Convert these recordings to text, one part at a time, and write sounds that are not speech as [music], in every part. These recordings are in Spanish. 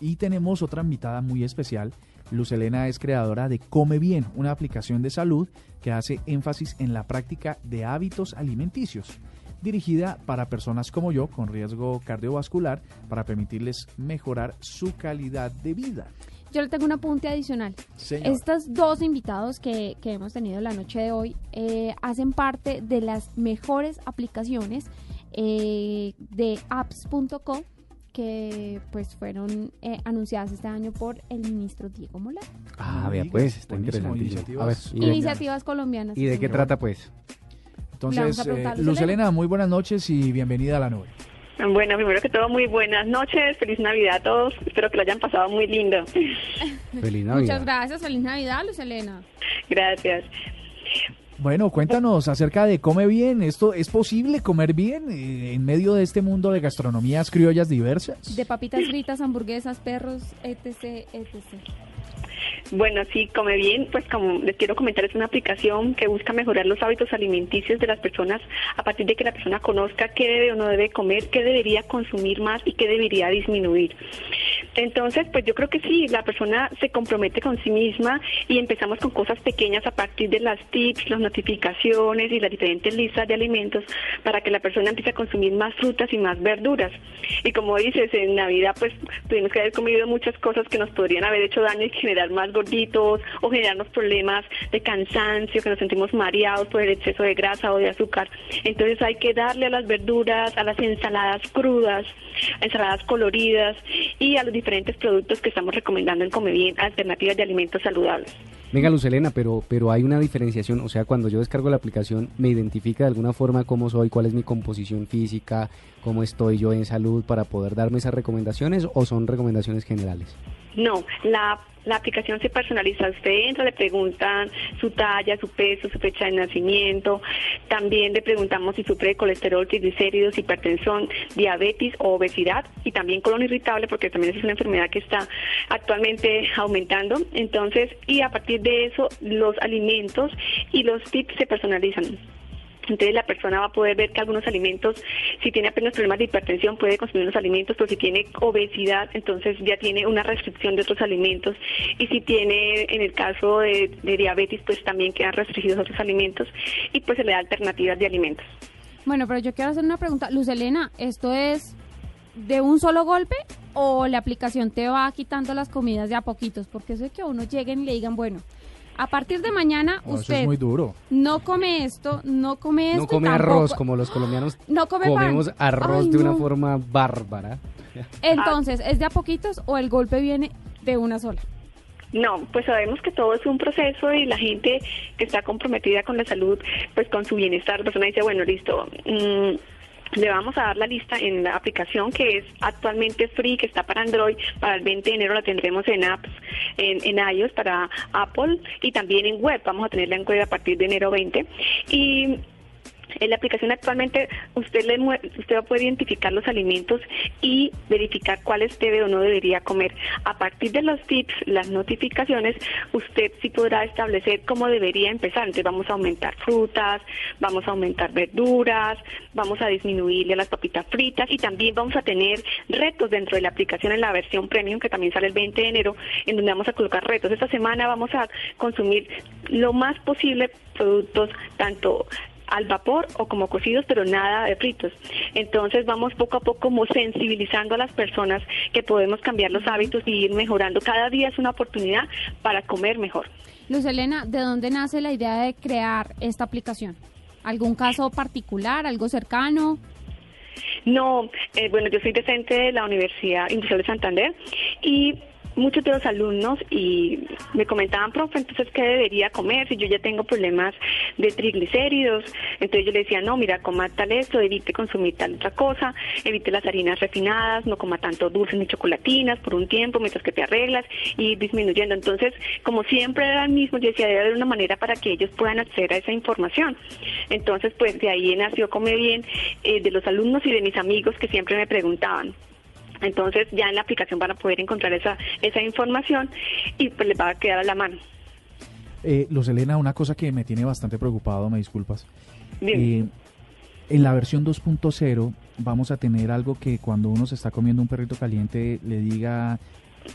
Y tenemos otra invitada muy especial. Luz Elena es creadora de Come Bien, una aplicación de salud que hace énfasis en la práctica de hábitos alimenticios, dirigida para personas como yo con riesgo cardiovascular para permitirles mejorar su calidad de vida. Yo le tengo un apunte adicional. Señor. Estos dos invitados que, que hemos tenido la noche de hoy eh, hacen parte de las mejores aplicaciones eh, de apps.co que pues fueron eh, anunciadas este año por el ministro Diego Molano. Ah, vea pues, está interesantísimo. A ver, iniciativas ¿y de, Iniciativas colombianas. y de qué trata pues? Entonces, eh, Luz Elena. Muy buenas noches y bienvenida a la nube. Bueno, primero que todo, muy buenas noches, feliz Navidad a todos, espero que lo hayan pasado muy lindo. Feliz [laughs] Muchas Navidad. gracias, feliz Navidad, Luz Elena. Gracias. Bueno, cuéntanos acerca de Come Bien. ¿Esto es posible comer bien eh, en medio de este mundo de gastronomías criollas diversas? De papitas fritas, hamburguesas, perros, etc, etc. Bueno, sí, come bien, pues como les quiero comentar, es una aplicación que busca mejorar los hábitos alimenticios de las personas a partir de que la persona conozca qué debe o no debe comer, qué debería consumir más y qué debería disminuir. Entonces, pues yo creo que sí, la persona se compromete con sí misma y empezamos con cosas pequeñas a partir de las tips, las notificaciones y las diferentes listas de alimentos para que la persona empiece a consumir más frutas y más verduras. Y como dices, en Navidad pues tuvimos que haber comido muchas cosas que nos podrían haber hecho daño y generar más gorditos o generarnos problemas de cansancio, que nos sentimos mareados por el exceso de grasa o de azúcar. Entonces hay que darle a las verduras, a las ensaladas crudas, ensaladas coloridas y a los diferentes productos que estamos recomendando en Come Bien, alternativas de alimentos saludables. Venga, Luz Elena, pero, pero hay una diferenciación, o sea, cuando yo descargo la aplicación, ¿me identifica de alguna forma cómo soy, cuál es mi composición física, cómo estoy yo en salud para poder darme esas recomendaciones o son recomendaciones generales? No, la, la aplicación se personaliza. Usted entra, le preguntan su talla, su peso, su fecha de nacimiento. También le preguntamos si sufre colesterol, triglicéridos, hipertensión, diabetes o obesidad. Y también colon irritable, porque también es una enfermedad que está actualmente aumentando. Entonces, y a partir de eso, los alimentos y los tips se personalizan. Entonces la persona va a poder ver que algunos alimentos, si tiene apenas problemas de hipertensión, puede consumir unos alimentos, pero si tiene obesidad, entonces ya tiene una restricción de otros alimentos. Y si tiene, en el caso de, de diabetes, pues también quedan restringidos otros alimentos y pues se le da alternativas de alimentos. Bueno, pero yo quiero hacer una pregunta. Luz Elena, ¿esto es de un solo golpe o la aplicación te va quitando las comidas de a poquitos? Porque eso es que a uno lleguen y le digan, bueno, a partir de mañana No, eso usted es muy duro. no come esto, no come esto. No y come tampoco- arroz como los colombianos [gasps] No come pan. comemos arroz Ay, de una forma bárbara. Entonces, ¿es de a poquitos o el golpe viene de una sola? No, pues sabemos que todo es un proceso y la gente que está comprometida con la salud, pues con su bienestar, la persona dice, bueno, listo, mm, le vamos a dar la lista en la aplicación que es actualmente free, que está para Android, para el 20 de enero la tendremos en apps, en, iOS para Apple y también en web, vamos a tenerla en web a partir de enero 20. Y en la aplicación actualmente usted le usted poder identificar los alimentos y verificar cuáles debe o no debería comer. A partir de los tips, las notificaciones, usted sí podrá establecer cómo debería empezar. Entonces vamos a aumentar frutas, vamos a aumentar verduras, vamos a disminuirle las papitas fritas y también vamos a tener retos dentro de la aplicación en la versión premium que también sale el 20 de enero, en donde vamos a colocar retos. Esta semana vamos a consumir lo más posible productos tanto al vapor o como cocidos, pero nada de fritos. Entonces vamos poco a poco como sensibilizando a las personas que podemos cambiar los hábitos y ir mejorando. Cada día es una oportunidad para comer mejor. Luz Elena, ¿de dónde nace la idea de crear esta aplicación? ¿Algún caso particular, algo cercano? No, eh, bueno, yo soy docente de la Universidad Industrial de Santander y muchos de los alumnos y me comentaban, profe, entonces, ¿qué debería comer si yo ya tengo problemas de triglicéridos? Entonces yo le decía, no, mira, coma tal esto, evite consumir tal otra cosa, evite las harinas refinadas, no coma tanto dulces ni chocolatinas por un tiempo mientras que te arreglas y disminuyendo. Entonces, como siempre era el mismo, yo decía, debe haber una manera para que ellos puedan acceder a esa información. Entonces, pues de ahí nació Come Bien, eh, de los alumnos y de mis amigos que siempre me preguntaban. Entonces ya en la aplicación van a poder encontrar esa, esa información y pues les va a quedar a la mano. Eh, Luz Elena, una cosa que me tiene bastante preocupado, me disculpas. Eh, en la versión 2.0 vamos a tener algo que cuando uno se está comiendo un perrito caliente le diga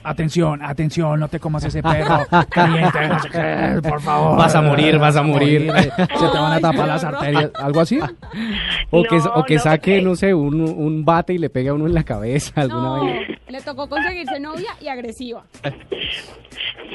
atención, atención, no te comas ese perro [laughs] caliente, no sé qué, por favor. Vas a morir, vas a morir. Se te van a tapar las arterias, algo así. [laughs] O que, o que no, saque, porque- no sé, un, un bate y le pegue a uno en la cabeza alguna No, vez. le tocó conseguirse novia y agresiva.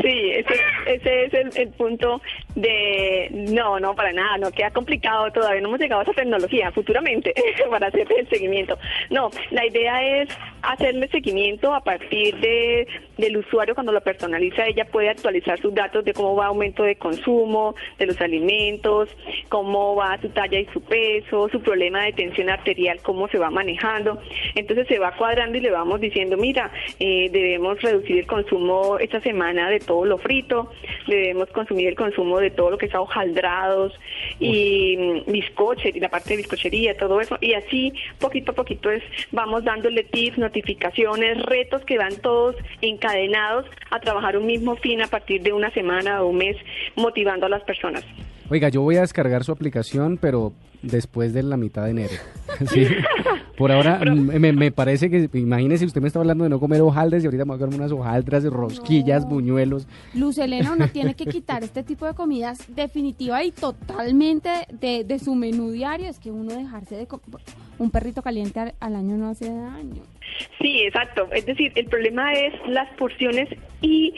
Sí, ese, ese es el, el punto de... No, no, para nada, no queda complicado, todavía no hemos llegado a esa tecnología futuramente [laughs] para hacer el seguimiento. No, la idea es hacerle seguimiento a partir de, del usuario cuando lo personaliza, ella puede actualizar sus datos de cómo va aumento de consumo, de los alimentos, cómo va su talla y su peso, su problema de tensión arterial, cómo se va manejando. Entonces se va cuadrando y le vamos diciendo, mira, eh, debemos reducir el consumo esta semana de todo lo frito, debemos consumir el consumo de todo lo que es hojaldrados y mm, bizcoche, la parte de bizcochería, todo eso. Y así, poquito a poquito, es, vamos dándole tips, notificaciones, retos que van todos encadenados a trabajar un mismo fin a partir de una semana o un mes, motivando a las personas. Oiga, yo voy a descargar su aplicación, pero después de la mitad de enero. [laughs] Sí. Por ahora, mm, me, me parece que, imagínese, usted me está hablando de no comer hojaldres y ahorita me voy a comer unas hojaldras, rosquillas, buñuelos. Luz Elena uno tiene que [laughs] quitar este tipo de comidas definitiva y totalmente de, de su menú diario. Es que uno dejarse de un perrito caliente al, al año no hace daño. Sí, exacto. Es decir, el problema es las porciones y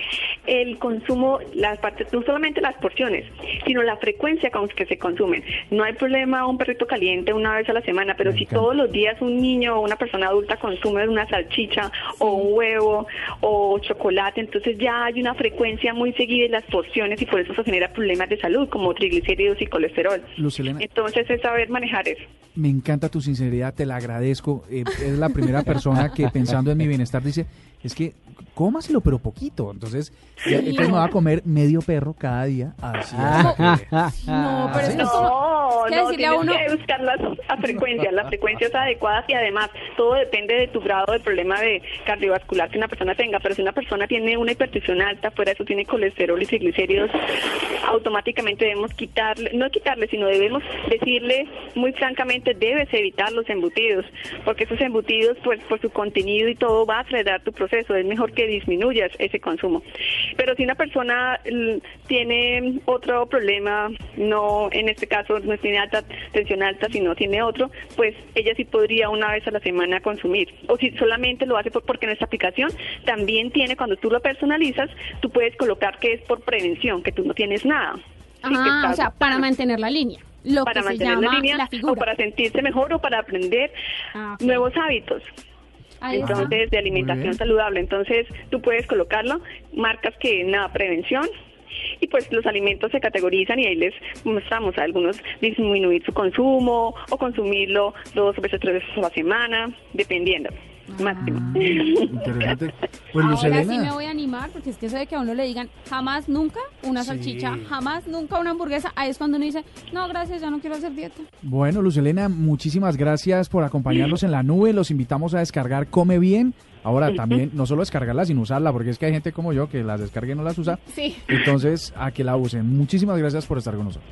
el consumo, las partes, no solamente las porciones, sino la frecuencia con que se consumen. No hay problema un perrito caliente una vez a la semana, pero Me si encanta. todos los días un niño o una persona adulta consume una salchicha o un huevo o chocolate, entonces ya hay una frecuencia muy seguida en las porciones y por eso se genera problemas de salud como triglicéridos y colesterol. Entonces es saber manejar eso. me encanta tu sinceridad, te la agradezco. Eh, es la primera persona que [laughs] pensando en mi bienestar dice, es que cómaselo pero poquito. Entonces, ya- entonces me va a comer medio perro cada día. Así es. [laughs] No, pero es que como- es que no, decirle a uno- que buscar las a frecuencias, las frecuencias adecuadas y además todo depende de tu grado de problema de cardiovascular que una persona tenga, pero si una persona tiene una hipertensión alta, fuera de eso tiene colesterol y triglicéridos, automáticamente debemos quitarle, no quitarle, sino debemos decirle muy francamente, debes evitar los embutidos, porque esos embutidos, pues por su contenido y todo, va a acelerar tu proceso, es mejor que disminuyas ese consumo. Pero si una persona l- tiene otro problema, no en este caso no tiene alta tensión alta, sino tiene otro, pues ella sí podría una vez a la semana consumir. O si solamente lo hace por- porque nuestra aplicación también tiene, cuando tú lo personalizas, tú puedes colocar que es por prevención, que tú no tienes nada. Ah, o sea, para mantener la línea. Lo para que se mantener llama la línea la o para sentirse mejor o para aprender Ah, nuevos hábitos. Ahí está. Entonces, de alimentación saludable. Entonces, tú puedes colocarlo, marcas que nada, prevención. Y pues los alimentos se categorizan y ahí les mostramos a algunos disminuir su consumo o consumirlo dos veces, tres veces a la semana, dependiendo. Máximo. Interesante. Pues Luz Ahora sí Elena, me voy a animar porque es que eso de que a uno le digan jamás nunca una Sí. salchicha, jamás nunca una hamburguesa, ahí es cuando uno dice, no, gracias, ya no quiero hacer dieta. bueno, Luz Elena, muchísimas gracias por acompañarnos en la nube. Los invitamos a descargar Come Bien. Ahora también, no solo descargarla, sino usarla, porque es que hay gente como yo que las descarga y no las usa. Sí. Entonces, a que la usen. Muchísimas gracias por estar con nosotros.